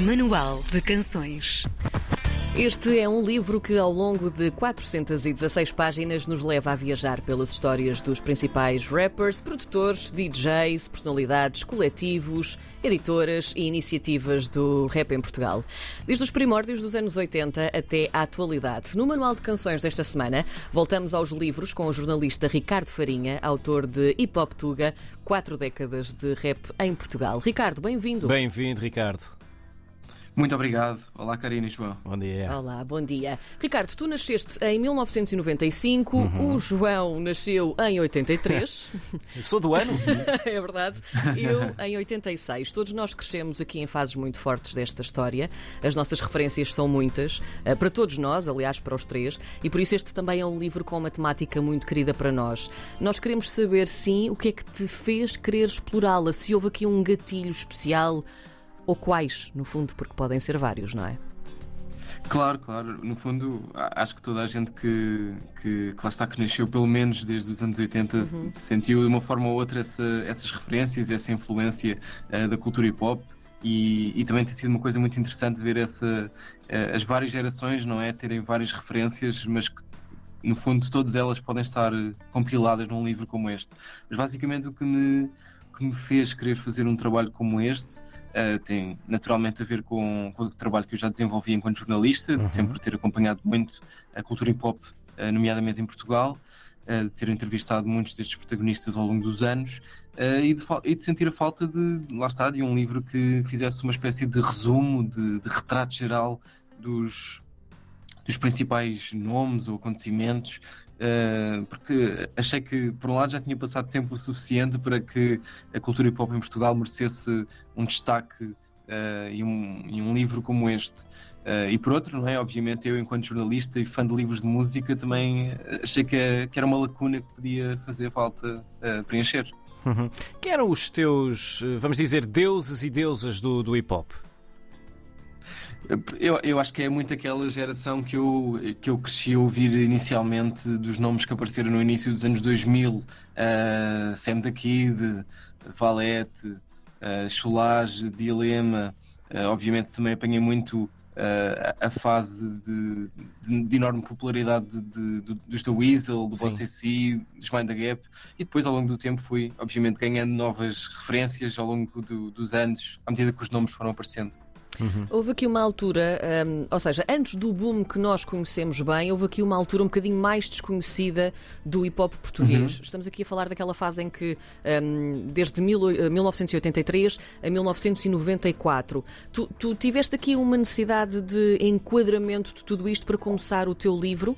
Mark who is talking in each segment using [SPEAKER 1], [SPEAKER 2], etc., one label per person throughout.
[SPEAKER 1] Manual de Canções.
[SPEAKER 2] Este é um livro que, ao longo de 416 páginas, nos leva a viajar pelas histórias dos principais rappers, produtores, DJs, personalidades, coletivos, editoras e iniciativas do rap em Portugal. Desde os primórdios dos anos 80 até à atualidade. No Manual de Canções desta semana, voltamos aos livros com o jornalista Ricardo Farinha, autor de Hip Hop Tuga, quatro décadas de rap em Portugal. Ricardo, bem-vindo.
[SPEAKER 3] Bem-vindo, Ricardo.
[SPEAKER 4] Muito obrigado. Olá, Karina e João.
[SPEAKER 3] Bom dia.
[SPEAKER 2] Olá, bom dia. Ricardo, tu nasceste em 1995, uhum. o João nasceu em 83.
[SPEAKER 3] Sou do ano?
[SPEAKER 2] é verdade. Eu em 86. Todos nós crescemos aqui em fases muito fortes desta história. As nossas referências são muitas, eh, para todos nós, aliás, para os três, e por isso este também é um livro com uma temática muito querida para nós. Nós queremos saber, sim, o que é que te fez querer explorá-la, se houve aqui um gatilho especial ou quais, no fundo, porque podem ser vários, não é?
[SPEAKER 4] Claro, claro. No fundo, acho que toda a gente que, que, que lá está, que nasceu pelo menos desde os anos 80, uhum. sentiu de uma forma ou outra essa, essas referências, essa influência uh, da cultura hip hop. E, e, também tem sido uma coisa muito interessante ver essa, uh, as várias gerações, não é? Terem várias referências, mas que no fundo todas elas podem estar compiladas num livro como este. Mas basicamente o que me, que me fez querer fazer um trabalho como este uh, tem naturalmente a ver com, com, o trabalho que eu já desenvolvi enquanto jornalista, uhum. de sempre ter acompanhado muito a cultura hip hop, uh, nomeadamente em Portugal, uh, de ter entrevistado muitos destes protagonistas ao longo dos anos e de, e, de, sentir a falta de, lá está, de um livro que fizesse uma espécie de resumo, de, de retrato geral dos, dos principais nomes ou acontecimentos Uh, porque achei que, por um lado, já tinha passado tempo suficiente para que a cultura hip hop em Portugal merecesse um destaque uh, e, um, um, livro como este. Uh, e por outro, não é? Obviamente, eu, enquanto jornalista e fã de livros de música, também achei que, que era uma lacuna que podia fazer falta preencher.
[SPEAKER 3] Uhum. Quem eram os teus, vamos dizer, deuses e deusas do, do hip hop?
[SPEAKER 4] Eu, eu acho que é muito aquela geração que eu, que eu cresci a ouvir inicialmente dos nomes que apareceram no início dos anos 2000, uh, Sam da Kid, Valete, uh, Cholage, Dilema. Uh, obviamente também apanhei muito uh, a fase de, de, de enorme popularidade de, de, dos The Weasel, do Boss AC, dos Mind the Gap, e depois ao longo do tempo fui, obviamente, ganhando novas referências ao longo do, dos anos, à medida que os nomes foram aparecendo.
[SPEAKER 2] Uhum. Houve aqui uma altura, um, ou seja, antes do boom que nós conhecemos bem, houve aqui uma altura um bocadinho mais desconhecida do hip hop português. Uhum. Estamos aqui a falar daquela fase em que, um, desde mil, 1983 eh, a 1994, tu, tu tiveste aqui uma necessidade de enquadramento de tudo isto para começar o teu livro?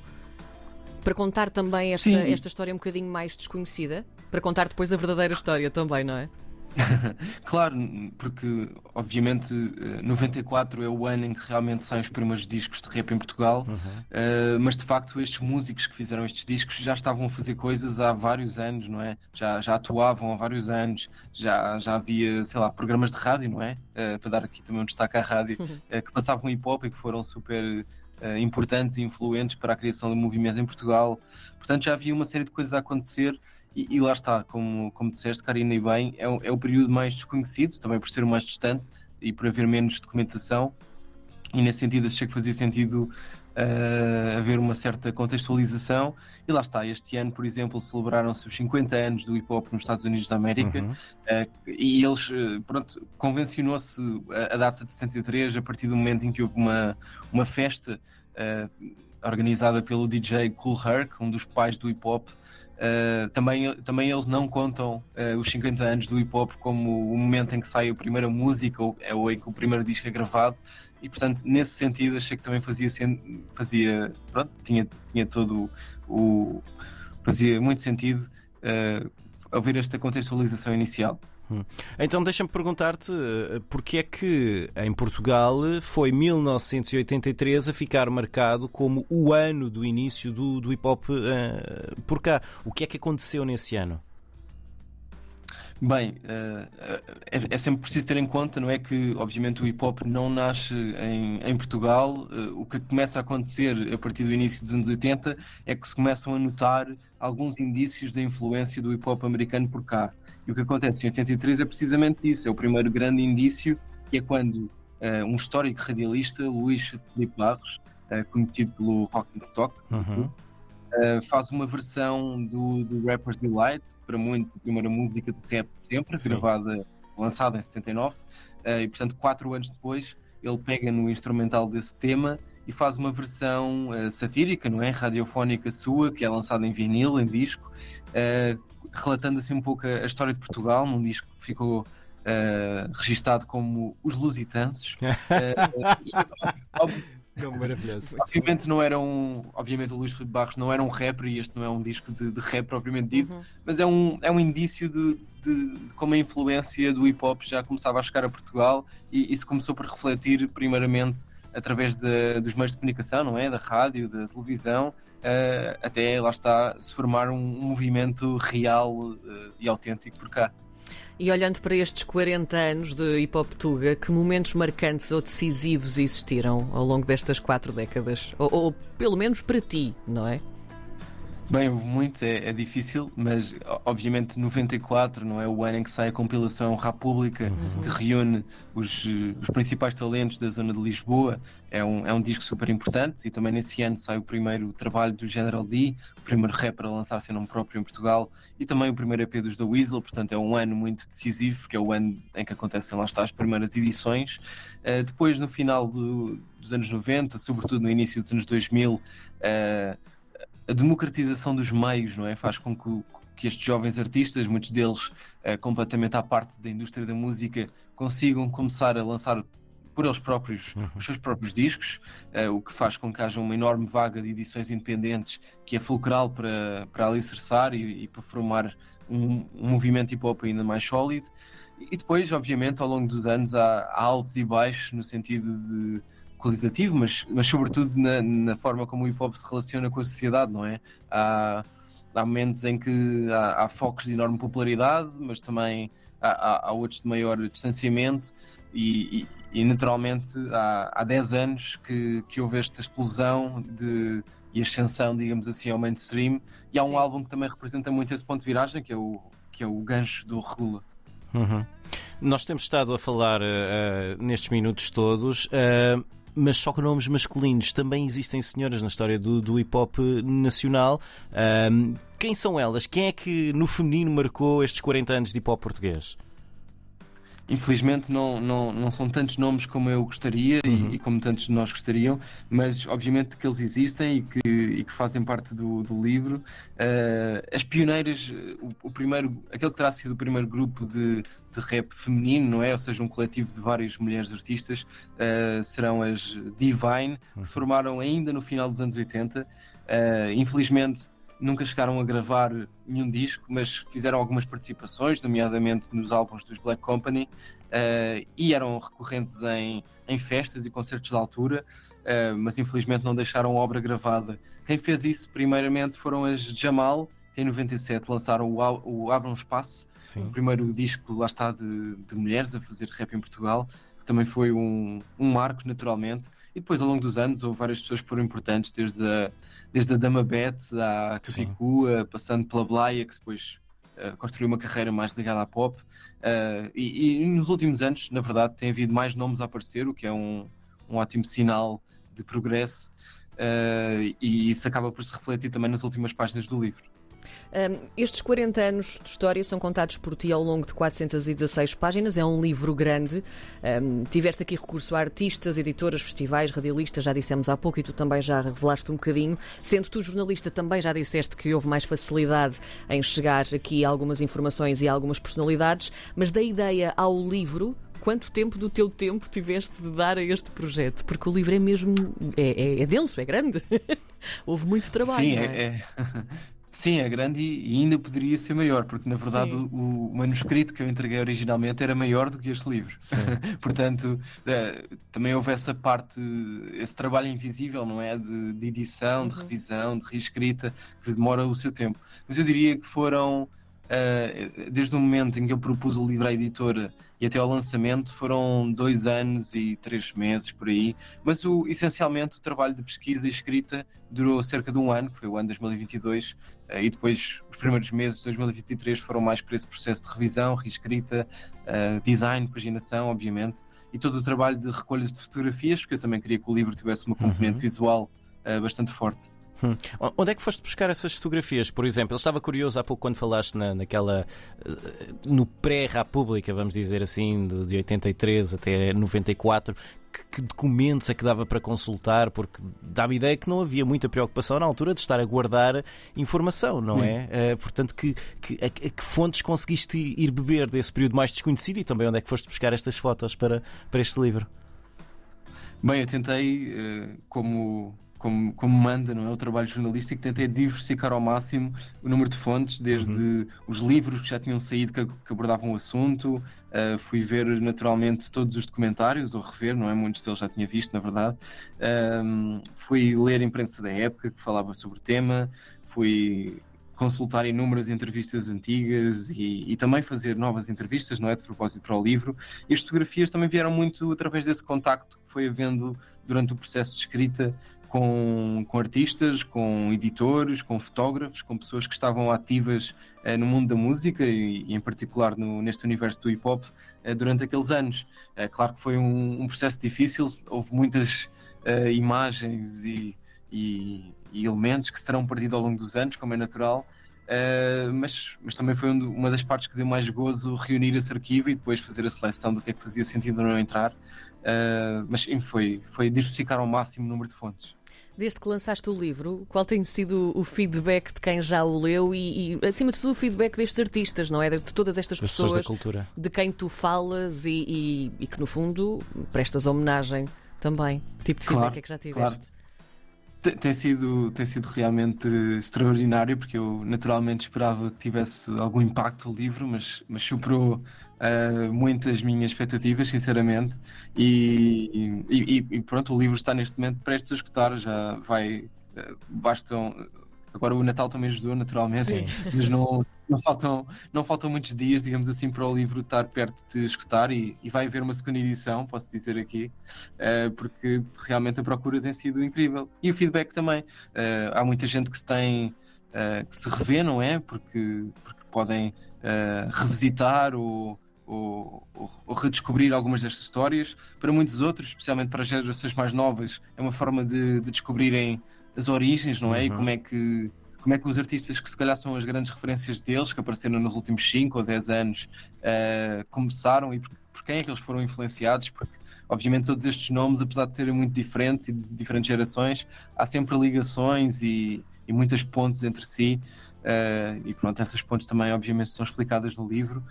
[SPEAKER 2] Para contar também esta, esta história um bocadinho mais desconhecida? Para contar depois a verdadeira história também, não é?
[SPEAKER 4] claro, porque obviamente 94 eh, é o ano em que realmente saem os primeiros discos de rap em Portugal, uhum. uh, mas de facto estes músicos que fizeram estes discos já estavam a fazer coisas há vários anos, não é? Já, já atuavam há vários anos, já, já havia, sei lá, programas de rádio, não é? Uh, para dar aqui também um destaque à rádio, uh, que passavam hip hop e que foram super. importantes e influentes para a criação do movimento em Portugal. Portanto, já havia uma série de coisas a acontecer e, e, lá está, como, como disseste, Karina, e bem, é, é o período mais desconhecido, também por ser o mais distante e por haver menos documentação. E nesse sentido, achei que fazia sentido uh, haver uma certa contextualização. E lá está, este ano, por exemplo, celebraram-se os 50 anos do hip hop nos Estados Unidos da América uhum. uh, e eles, uh, pronto, convencionou-se a, a, data de 73 a partir do momento em que houve uma, uma festa organizada pelo DJ Cool Herc, um dos pais do hip hop, Uh, também, também eles não contam uh, os 50 anos do hip hop como o momento em que sai a primeira música ou, ou em que o primeiro disco é gravado e portanto nesse sentido achei que também fazia fazia pronto tinha tinha todo o fazia muito sentido uh, ouvir esta contextualização inicial.
[SPEAKER 3] Então deixa-me perguntar-te eh, porque é que em Portugal foi 1983 a ficar marcado como o ano do início do, do hip hop uh, por cá. O que é que aconteceu nesse ano?
[SPEAKER 4] Bem, uh, é, é, sempre preciso ter em conta, não é que obviamente o hip hop não nasce em, em Portugal. Uh, o que começa a acontecer a partir do início dos anos 80 é que se começam a notar alguns indícios da influência do hip hop americano por cá. E o que acontece em 83 é precisamente isso, é o primeiro grande indício, que é quando um histórico radialista, Luís Felipe Barros, conhecido pelo Rock and Stock, uhum. faz uma versão do, do Rapper's Delight, para muitos a primeira música de rap de sempre, Sim. gravada, lançada em 79, e portanto quatro anos depois ele pega no instrumental desse tema e faz uma versão uh, satírica, não é? Radiofónica sua, que é lançada em vinil, em disco, uh, relatando assim um pouco a, a, história de Portugal, num disco que ficou uh, registado como Os Lusitanos.
[SPEAKER 3] Não, maravilhoso.
[SPEAKER 4] Obviamente não era um. Obviamente o Luís Filipe Barros não era um rapper e este não é um disco de, de rap propriamente dito, uhum. mas é um, é um indício de, de, de, como a influência do hip hop já começava a chegar a Portugal e isso começou por refletir primeiramente através de, dos meios de comunicação, não é? Da rádio, da televisão, uh, até lá está se formar um, movimento real uh, e autêntico por cá.
[SPEAKER 2] E olhando para estes 40 anos de Hip Hop Tuga, que momentos marcantes ou decisivos existiram ao longo destas quatro décadas? Ou, ou pelo menos para ti, não é?
[SPEAKER 4] Bem, houve muitos, é, é, difícil, mas obviamente 94 não é o ano em que sai a compilação República, uhum. que reúne os, os, principais talentos da zona de Lisboa. É um, é um disco super importante e também nesse ano sai o primeiro trabalho do General D, o primeiro rapper a lançar-se em nome próprio em Portugal e também o primeiro EP dos The Weasel, portanto é um ano muito decisivo, porque é o ano em que acontecem lá está as primeiras edições. Uh, depois, no final do, dos anos 90, sobretudo no início dos anos 2000, uh, a democratização dos meios, não é? Faz com que, que estes jovens artistas, muitos deles uh, completamente à parte da indústria da música, consigam começar a lançar por eles próprios uhum. os seus próprios discos, uh, o que faz com que haja uma enorme vaga de edições independentes que é fulcral para, para alicerçar e, e para formar um, um movimento hip hop ainda mais sólido. E depois, obviamente, ao longo dos anos há, há altos e baixos no sentido de qualitativo, mas, mas sobretudo na, na, forma como o hip hop se relaciona com a sociedade, não é? Há, há momentos em que há, há focos de enorme popularidade, mas também há, há outros de maior distanciamento, e, e, e naturalmente há, há 10 anos que, que houve esta explosão de, e ascensão, digamos assim, ao mainstream, e há um Sim. álbum que também representa muito esse ponto de viragem, que é o, que é o gancho do Regula.
[SPEAKER 3] Uhum. Nós temos estado a falar uh, nestes minutos todos. Uh, mas só com nomes masculinos. Também existem senhoras na história do, do hip hop nacional. Um, quem são elas? Quem é que no feminino marcou estes 40 anos de hip hop português?
[SPEAKER 4] Infelizmente não, não, não são tantos nomes como eu gostaria uhum. e, e, como tantos de nós gostariam, mas obviamente que eles existem e que, e que fazem parte do, do livro. Uh, as pioneiras, o, o, primeiro, aquele que terá sido o primeiro grupo de, de rap feminino, não é? Ou seja, um coletivo de várias mulheres artistas, uh, serão as Divine, que se uhum. formaram ainda no final dos anos 80. Uh, eh, infelizmente nunca chegaram a gravar nenhum disco, mas fizeram algumas participações, nomeadamente nos álbuns dos Black Company, uh, e eram recorrentes em, em festas e concertos de altura, uh, mas infelizmente não deixaram obra gravada. Quem fez isso, primeiramente, foram as Jamal, que em 97 lançaram o, o Abra um Espaço, Sim. o primeiro disco, lá está, de, de mulheres a fazer rap em Portugal, que também foi um, um marco, naturalmente. E depois, ao longo dos anos, houve várias pessoas que foram importantes, desde a, desde a Dama Beth à Capicua, passando pela Blaia, que depois uh, construiu uma carreira mais ligada à pop. Uh, e, e, nos últimos anos, na verdade, tem havido mais nomes a aparecer, o que é um, um ótimo sinal de progresso. Uh, e isso acaba por se refletir também nas últimas páginas do livro.
[SPEAKER 2] Um, estes 40 anos de história são contados por ti ao longo de 416 páginas. É um livro grande. Um, tiveste aqui recurso a artistas, editoras, festivais, radialistas, já dissemos há pouco e tu também já revelaste um bocadinho. Sendo tu jornalista, também já disseste que houve mais facilidade em chegar aqui a algumas informações e a algumas personalidades. Mas da ideia ao livro, quanto tempo do teu tempo tiveste de dar a este projeto? Porque o livro é mesmo. é, é, é denso, é grande. Houve muito trabalho.
[SPEAKER 4] Sim,
[SPEAKER 2] é?
[SPEAKER 4] é, é, Sim, é grande e ainda poderia ser maior, porque na verdade o, o, manuscrito que eu entreguei originalmente era maior do que este livro. Portanto, é, também houve essa parte, esse trabalho invisível, não é? De, de edição, uhum. de revisão, de reescrita, que demora o seu tempo. Mas eu diria que foram Uh, desde o momento em que eu propus o livro à editora e até ao lançamento foram dois anos e três meses por aí, mas o, essencialmente o trabalho de pesquisa e escrita durou cerca de um ano, que foi o ano 2022, uh, e depois os primeiros meses de 2023 foram mais para esse processo de revisão, reescrita, uh, design, paginação, obviamente, e todo o trabalho de recolha de fotografias, porque eu também queria que o livro tivesse uma componente uhum. visual bastante forte.
[SPEAKER 3] Hum. Onde é que foste buscar essas fotografias? Por exemplo, eu estava curioso há pouco quando falaste na, naquela. Eh, no pré-República, vamos dizer assim, de 83 até 94. Que, que documentos é que dava para consultar? Porque dá-me ideia que não havia muita preocupação na altura de estar a guardar informação, não hum. é? Uh, portanto, que, que, a, a que fontes conseguiste ir beber desse período mais desconhecido e também onde é que foste buscar estas fotos para, para este livro?
[SPEAKER 4] Bem, eu tentei, uh, como como, como manda não é, o trabalho jornalístico, tentei diversificar ao máximo o número de fontes, desde uhum. os livros que já tinham saído que, que abordavam o assunto, uh, fui ver naturalmente todos os documentários, ou rever, não é? Muitos deles já tinha visto, na verdade. Um, fui ler a imprensa da época que falava sobre o tema, fui consultar inúmeras entrevistas antigas e, e, também fazer novas entrevistas, não é? De propósito para o livro. E as fotografias também vieram muito através desse contacto que foi havendo durante o processo de escrita com, com artistas, com editores, com fotógrafos, com pessoas que estavam ativas eh, no mundo da música e, e em particular no, neste universo do hip hop eh, durante aqueles anos. Eh, claro que foi um, um, processo difícil, houve muitas imagens e, e, e, elementos que se terão perdido ao longo dos anos, como é natural. Uh, mas, mas também foi um, uma das partes que deu mais gozo reunir esse arquivo e depois fazer a seleção do que é que fazia sentido não entrar. Uh, mas sim, foi, foi diversificar ao máximo o número de fontes.
[SPEAKER 2] Desde que lançaste o livro, qual tem sido o feedback de quem já o leu e, e acima de tudo, o feedback destes artistas, não é? De todas estas pessoas,
[SPEAKER 3] pessoas
[SPEAKER 2] de quem tu falas e, e, e, que, no fundo, prestas homenagem também. Que tipo de feedback claro, é que já tiveste? Claro.
[SPEAKER 4] Tem, tem, sido, tem sido realmente extraordinário, porque eu naturalmente esperava que tivesse algum impacto o livro, mas, mas superou uh, muitas minhas expectativas, sinceramente. E, e, e, pronto, o livro está neste momento prestes a escutar, já vai. Uh, bastam. Agora o Natal também ajudou, naturalmente, Sim. mas não, não, faltam, não faltam muitos dias, digamos assim, para o livro estar perto de escutar e, e vai haver uma segunda edição, posso dizer aqui, uh, porque realmente a procura tem sido incrível. E o feedback também. Uh, há muita gente que se tem, uh, que se revê, não é? Porque, porque podem revisitar ou ou, ou, ou, redescobrir algumas destas histórias. Para muitos outros, especialmente para as gerações mais novas, é uma forma de, de descobrirem as origens, não é? Uhum. E como é que como é que os artistas que se calhar são as grandes referências deles, que apareceram nos últimos 5 ou 10 anos, uh, começaram e por, por, quem é que eles foram influenciados, porque obviamente todos estes nomes, apesar de serem muito diferentes e de diferentes gerações, há sempre ligações e, e muitas pontes entre si, uh, e pronto, essas pontes também obviamente estão explicadas no livro,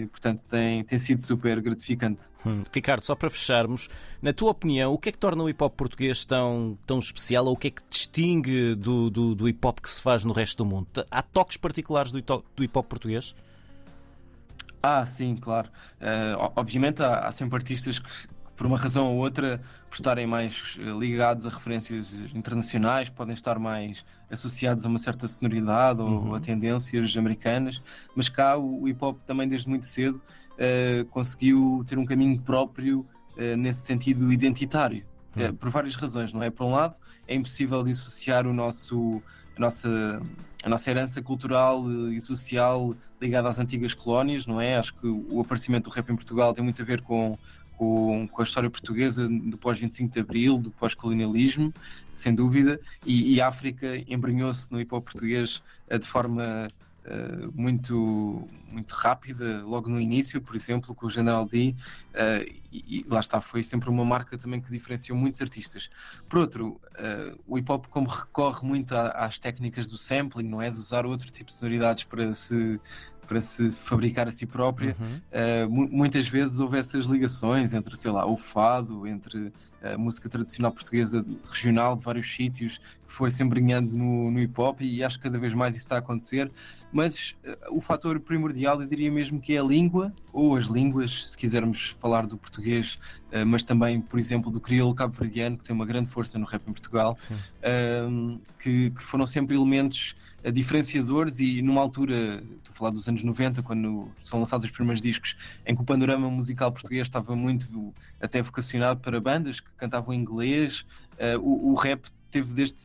[SPEAKER 4] e, portanto, tem, tem sido super gratificante.
[SPEAKER 3] Hum. Ricardo, só para fecharmos, na tua opinião, o que é que torna o hip hop português tão, tão especial ou o que é que distingue do, do, do hip hop que se faz no resto do mundo? Há toques particulares do, do hip hop português?
[SPEAKER 4] Ah, sim, claro. Uh, obviamente há, há sempre artistas que, por uma razão ou outra, por estarem mais eh, ligados a referências internacionais, podem estar mais associados a uma certa sonoridade uhum. ou a tendências americanas, mas cá o hip hop também desde muito cedo uh, conseguiu ter um caminho próprio uh, nesse sentido identitário, uhum. uh, por várias razões, não é? Por um lado, é impossível dissociar o nosso, a, nossa, a nossa herança cultural e social ligada às antigas colónias, não é? Acho que o aparecimento do rap em Portugal tem muito a ver com com, com a história portuguesa do pós-25 de Abril, do pós-colonialismo, sem dúvida, e, e a África embrenhou-se no hip hop português eh, de forma uh, muito, muito rápida, logo no início, por exemplo, com o General D, uh, e, e, lá está, foi sempre uma marca também que diferenciou muitos artistas. Por outro, uh, o hip hop, como recorre muito às técnicas do sampling, não é? De usar outro tipo de sonoridades para se para se fabricar a si própria, uhum. uh, muitas vezes houve essas ligações entre, sei lá, o fado, entre a música tradicional portuguesa regional de vários sítios, que foi sempre embrenhando no, no hip hop e acho que cada vez mais isso está a acontecer. Mas uh, o fator primordial eu diria mesmo que é a língua, ou as línguas, se quisermos falar do português, uh, mas também, por exemplo, do crioulo cabo-verdiano, que tem uma grande força no rap em Portugal, que, que, foram sempre elementos diferenciadores e numa altura, estou a falar dos anos 90, quando são lançados os primeiros discos, em que o panorama musical português estava muito até vocacionado para bandas que cantavam inglês, o, o rap teve desde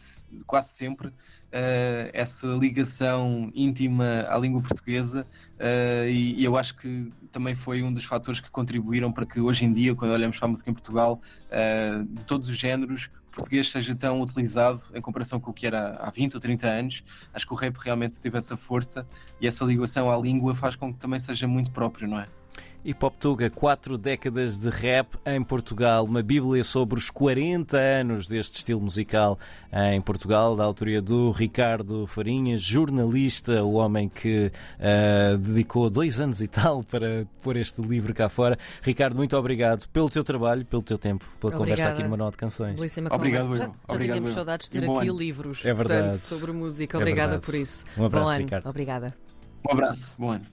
[SPEAKER 4] quase sempre uh, essa ligação íntima à língua portuguesa uh, e, e, eu acho que também foi um dos fatores que contribuíram para que hoje em dia, quando olhamos para a música em Portugal, uh, de todos os géneros, português seja tão utilizado em comparação com o que era há 20 ou 30 anos. Acho que o rap realmente teve essa força e essa ligação à língua faz com que também seja muito próprio, não é?
[SPEAKER 3] Hip Hop Tuga, quatro décadas de rap em Portugal, uma bíblia sobre os 40 anos deste estilo musical em Portugal, da autoria do Ricardo Farinhas, jornalista, o homem que uh, dedicou dois anos e tal para pôr este livro cá fora. Ricardo, muito obrigado pelo teu trabalho, pelo teu tempo, pela Obrigada. conversa aqui no Manual de Canções.
[SPEAKER 2] Belíssima
[SPEAKER 4] obrigado,
[SPEAKER 2] conversa. Já, já
[SPEAKER 4] obrigado,
[SPEAKER 2] tínhamos saudades de ter aqui livros
[SPEAKER 3] é verdade.
[SPEAKER 2] Portanto, sobre música. Obrigada
[SPEAKER 3] é
[SPEAKER 2] por isso.
[SPEAKER 3] Um abraço,
[SPEAKER 2] Bom
[SPEAKER 3] Ricardo.
[SPEAKER 2] Obrigada.
[SPEAKER 4] Um abraço. Bom ano.